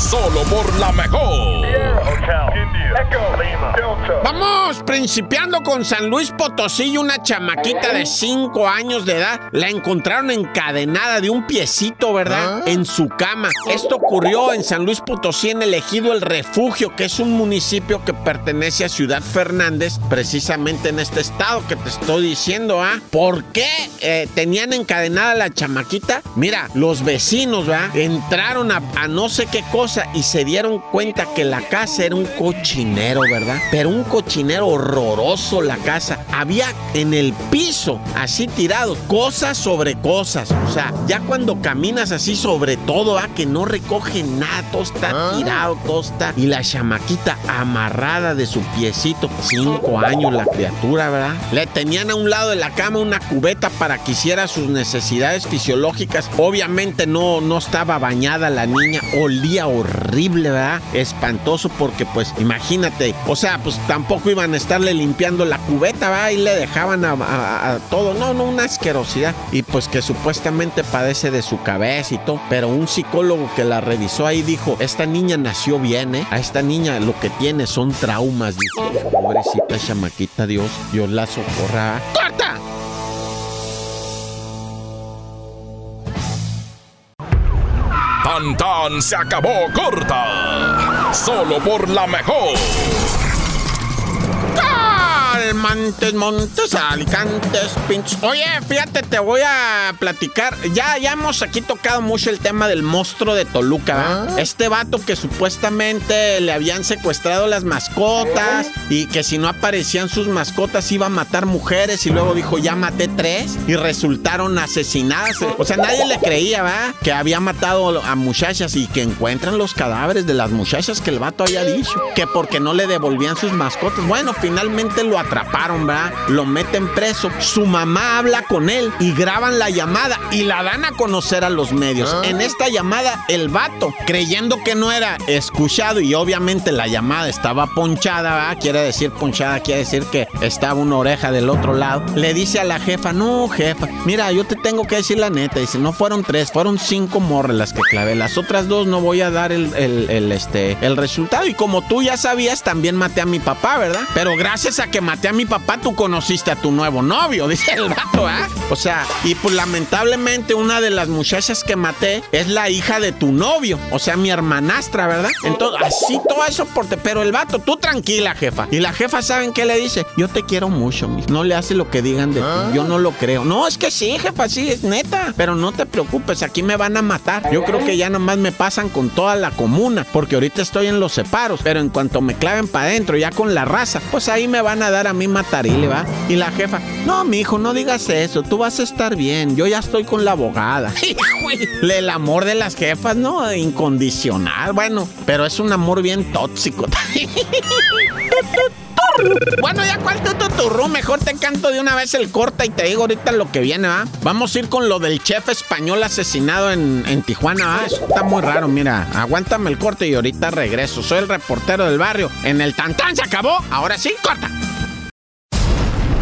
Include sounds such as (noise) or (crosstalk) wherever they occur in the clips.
Solo por la mejor. Vamos principiando con San Luis Potosí, una chamaquita de 5 años de edad. La encontraron encadenada de un piecito, ¿verdad? En su cama. Esto ocurrió en San Luis Potosí, en el ejido El Refugio, que es un municipio que pertenece a Ciudad Fernández, precisamente en este estado que te estoy diciendo, ¿ah? ¿Por qué eh, tenían encadenada a la chamaquita? Mira, los vecinos, ¿verdad? Entraron a, a no sé qué cosa y se dieron cuenta que la casa era un cochinero, ¿verdad? Pero un cochinero horroroso la casa. Había en el piso, así tirado, cosas sobre cosas. O sea, ya cuando caminas así sobre todo, ¿ah? que no recoge nada, todo está tirado, todo está. Y la chamaquita amarrada de su piecito, cinco años la criatura, ¿verdad? Le tenían a un lado de la cama una cubeta para que hiciera sus necesidades fisiológicas. Obviamente no, no estaba bañada la niña, olía horrible, ¿verdad? Espantoso porque pues imagínate, o sea, pues tampoco iban a estarle limpiando la cubeta, ¿verdad? Y le dejaban a, todo, no, no, una asquerosidad. Y pues que supuestamente padece de su cabeza y todo, pero un psicólogo que la revisó ahí dijo, esta niña nació bien, ¿eh? A esta niña lo que tiene son traumas, dijo. Pobrecita chamaquita, Dios, Dios la socorra. Tan se acabó corta. Solo por la mejor. Calmantes, montes, alicantes, pinches. Oye, fíjate, te voy a platicar. Ya, ya hemos aquí tocado mucho el tema del monstruo de Toluca. ¿verdad? Este vato que supuestamente le habían secuestrado las mascotas y que si no aparecían sus mascotas iba a matar mujeres y luego dijo, ya maté tres y resultaron asesinadas. O sea, nadie le creía, ¿va? Que había matado a muchachas y que encuentran los cadáveres de las muchachas que el vato había dicho. Que porque no le devolvían sus mascotas. Bueno, finalmente lo atraparon, ¿verdad? Lo meten preso. Su mamá habla con él y graban la llamada y la dan a conocer a los medios. En esta llamada, el vato, creyendo que no era escuchado y obviamente la llamada estaba ponchada, ¿verdad? Quiere decir ponchada, quiere decir que estaba una oreja del otro lado. Le dice a la jefa, no, jefa, mira, yo te tengo que decir la neta. Dice, no fueron tres, fueron cinco morras las que clavé. Las otras dos no voy a dar el, el- el, este, el resultado. Y como tú ya sabías, también maté a mi papá, ¿verdad? Pero gracias a que maté a mi papá, tú conociste a tu nuevo novio, (laughs) dice el vato, ¿ah? O sea, y pues lamentablemente una de las muchachas que maté es la hija de tu novio, o sea, mi hermanastra, ¿verdad? Entonces, así todo eso por te- Pero el vato, tú tranquila, jefa. Y la jefa, ¿saben qué le dice? Yo te quiero mucho, mi. No le hace lo que digan de ti. Yo no lo creo. No, es que sí, jefa, sí, es neta. Pero no te preocupes, aquí me van a matar. Yo creo que ya nomás me pasan con toda la comuna, porque ahorita estoy en los separos. Pero en cuanto me claven para adentro, ya con la raza, pues ahí me van a dar a mí matarile, ¿va? Y la jefa, no, mi hijo, no digas eso, tú vas a estar bien. Yo ya estoy con la abogada. (laughs) El amor de las jefas, ¿no? Incondicional, bueno, pero es un amor bien tóxico. (laughs) Bueno, ya cuál tu tuturrú, mejor te canto de una vez el corta y te digo ahorita lo que viene, ¿va? Vamos a ir con lo del chef español asesinado en, en Tijuana, ¿va? Eso está muy raro, mira. Aguántame el corte y ahorita regreso. Soy el reportero del barrio. En el tantán se acabó. Ahora sí, corta.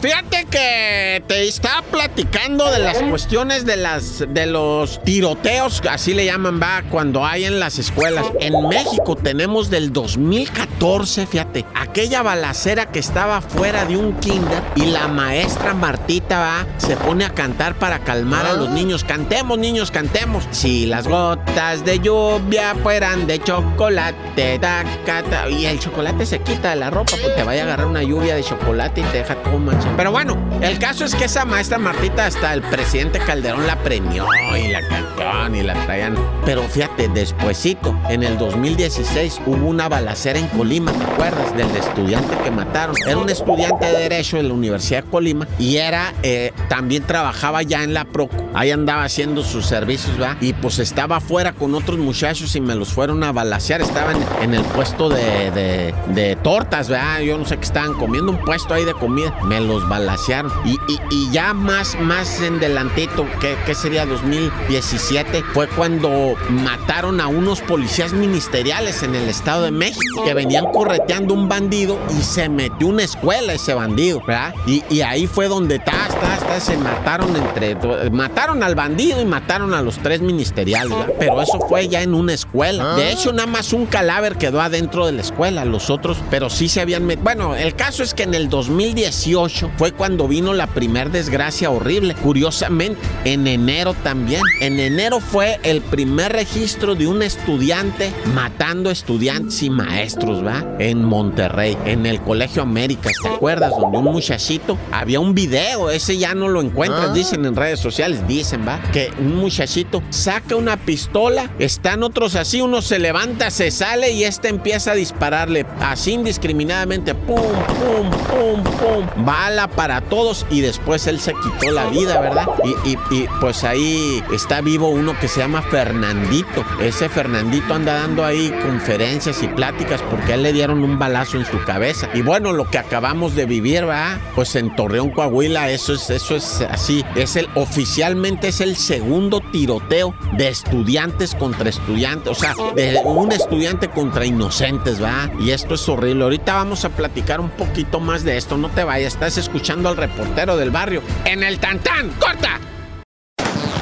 Fíjate que te estaba platicando de las cuestiones de las de los tiroteos, así le llaman, va, cuando hay en las escuelas. En México tenemos del 2014, fíjate, aquella balacera que estaba fuera de un kinder y la maestra Martita va, se pone a cantar para calmar a los niños. Cantemos, niños, cantemos. Si las gotas de lluvia fueran de chocolate, taca, ta- y el chocolate se quita de la ropa, pues te vaya a agarrar una lluvia de chocolate y te deja todo manchado. Pero bueno, el caso es que esa maestra Martita hasta el presidente Calderón la premió y la cantó y la traían. Pero fíjate, despuesito, en el 2016 hubo una balacera en Colima, ¿te acuerdas? Del estudiante que mataron. Era un estudiante de Derecho de la Universidad de Colima y era, eh, también trabajaba ya en la PROCO. Ahí andaba haciendo sus servicios, ¿va? Y pues estaba afuera con otros muchachos y me los fueron a balasear. Estaban en el puesto de, de, tortas, ¿verdad? Yo no sé qué estaban comiendo, un puesto ahí de comida. Me los balasearon. Y, y, ya más, más en delantito, que, que sería 2017, fue cuando mataron a unos policías ministeriales en el Estado de México que venían correteando un bandido y se metió una escuela ese bandido, ¿verdad? Y, y ahí fue donde ta, ta, ta, se mataron entre. Mataron al bandido y mataron a los tres ministeriales, ¿verdad? Pero eso fue ya en una escuela. De hecho, nada más un cadáver quedó adentro de la escuela, los otros, pero sí se habían metido. Bueno, el caso es que en el 2018 fue cuando vino la primer desgracia horrible. Curiosamente, en enero también. En enero fue el primer registro de un estudiante matando estudiantes y maestros, ¿va? En Monterrey, en el Colegio América, ¿te acuerdas? Donde un muchachito, había un video, ese ya no lo encuentras, ah. dicen en redes sociales, dicen, ¿va? Que un muchachito saca una pistola, están otros así, uno se levanta, se sale y este empieza a dispararle así indiscriminadamente, pum, pum, pum, pum, bala para todos y después él se quitó la vida, ¿verdad? Y, pues ahí está vivo uno que se llama Fernandito. Ese Fernandito anda dando ahí conferencias y pláticas porque a él le dieron un balazo en su cabeza. Y bueno, lo que acabamos de vivir, ¿verdad? Pues en Torreón, Coahuila, eso es, eso es así. Es el, oficialmente es el segundo tiroteo de estudiantes contra estudiantes. O sea, de un estudiante contra inocentes, ¿va? Y esto es horrible. Ahorita vamos a platicar un poquito más de esto. No te vayas, estás escuchando al reportero del barrio. En el Tantán, corta.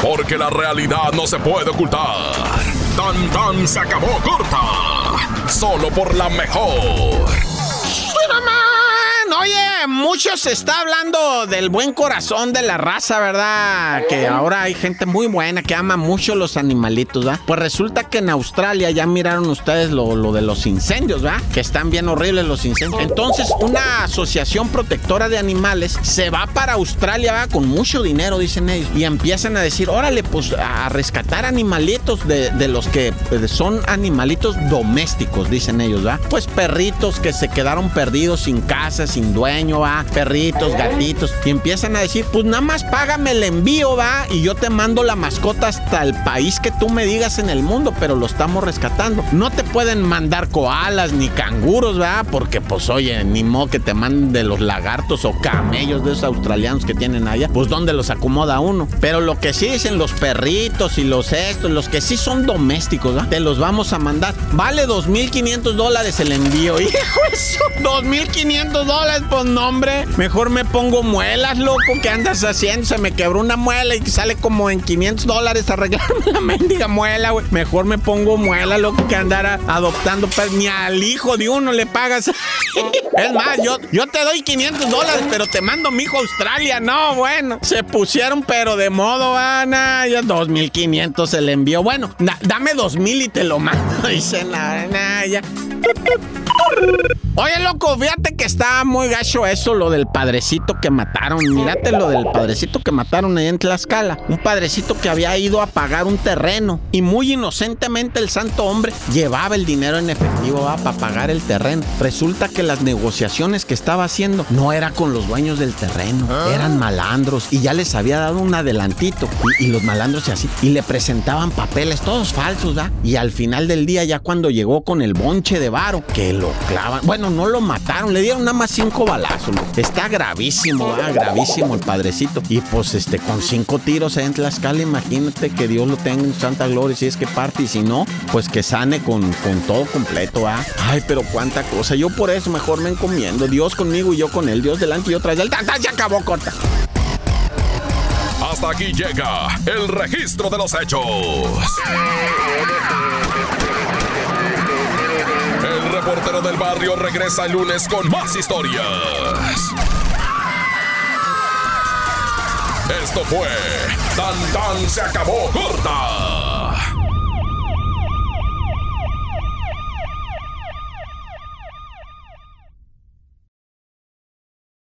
Porque la realidad no se puede ocultar. Tan tan se acabó corta. Solo por la mejor. Oye, mucho se está hablando del buen corazón de la raza, ¿verdad? Que ahora hay gente muy buena que ama mucho los animalitos, ¿verdad? Pues resulta que en Australia ya miraron ustedes lo, de los incendios, ¿verdad? Que están bien horribles los incendios. Entonces, una asociación protectora de animales se va para Australia, ¿verdad? Con mucho dinero, dicen ellos. Y empiezan a decir, órale, pues a rescatar animalitos de, de los que eh, son animalitos domésticos, dicen ellos, ¿verdad? Pues perritos que se quedaron perdidos sin casa, sin dueño, va, perritos, gatitos, y empiezan a decir, pues nada más págame el envío, va, y yo te mando la mascota hasta el país que tú me digas en el mundo, pero lo estamos rescatando. No te pueden mandar koalas ni canguros, va, porque pues oye, ni modo que te manden de los lagartos o camellos de esos australianos que tienen allá, pues dónde los acomoda uno. Pero lo que sí dicen los perritos y los estos, los que sí son domésticos, ¿va? te los vamos a mandar. Vale 2.500 dólares el envío, (laughs) hijo eso, 2.500 dólares pues nombre. Mejor me pongo muelas, loco. ¿Qué andas haciendo? Se me quebró una muela y sale como en 500 dólares arreglarme la (laughs) mendiga muela, güey. Mejor me pongo muela, loco, que andar adoptando. Pero ni al hijo de uno le pagas. (laughs) es más, yo, yo te doy 500 dólares, pero te mando mi hijo a Australia. No, bueno. Se pusieron, pero de modo, Ana. Ya 2500 se le envió. Bueno, dame 2000 y te lo mando. (laughs) Dice nada, ya. Oye, loco, fíjate que está muy gacho eso, lo del padrecito que mataron. Mírate lo del padrecito que mataron ahí en Tlaxcala. Un padrecito que había ido a pagar un terreno y muy inocentemente el santo hombre llevaba el dinero en efectivo para pagar el terreno. Resulta que las negociaciones que estaba haciendo no era con los dueños del terreno, ah. eran malandros y ya les había dado un adelantito. Y, los malandros y así, y le presentaban papeles todos falsos, ¿da? Y al final del día, ya cuando llegó con el bonche de varo, que lo clavan. No lo mataron, le dieron nada más cinco balazos. Está gravísimo, ah, gravísimo el padrecito. Y pues este, con cinco tiros en Tlaxcala, imagínate que Dios lo tenga en santa gloria si es que parte y si no, pues que sane con, con todo completo, ah. Ay, pero cuánta cosa. Yo por eso mejor me encomiendo. Dios conmigo y yo con él. Dios delante y yo tras él. Ya acabó, corta. Hasta aquí llega el registro de los hechos reportero del barrio regresa el lunes con más historias. Esto fue Tan Tan se acabó corta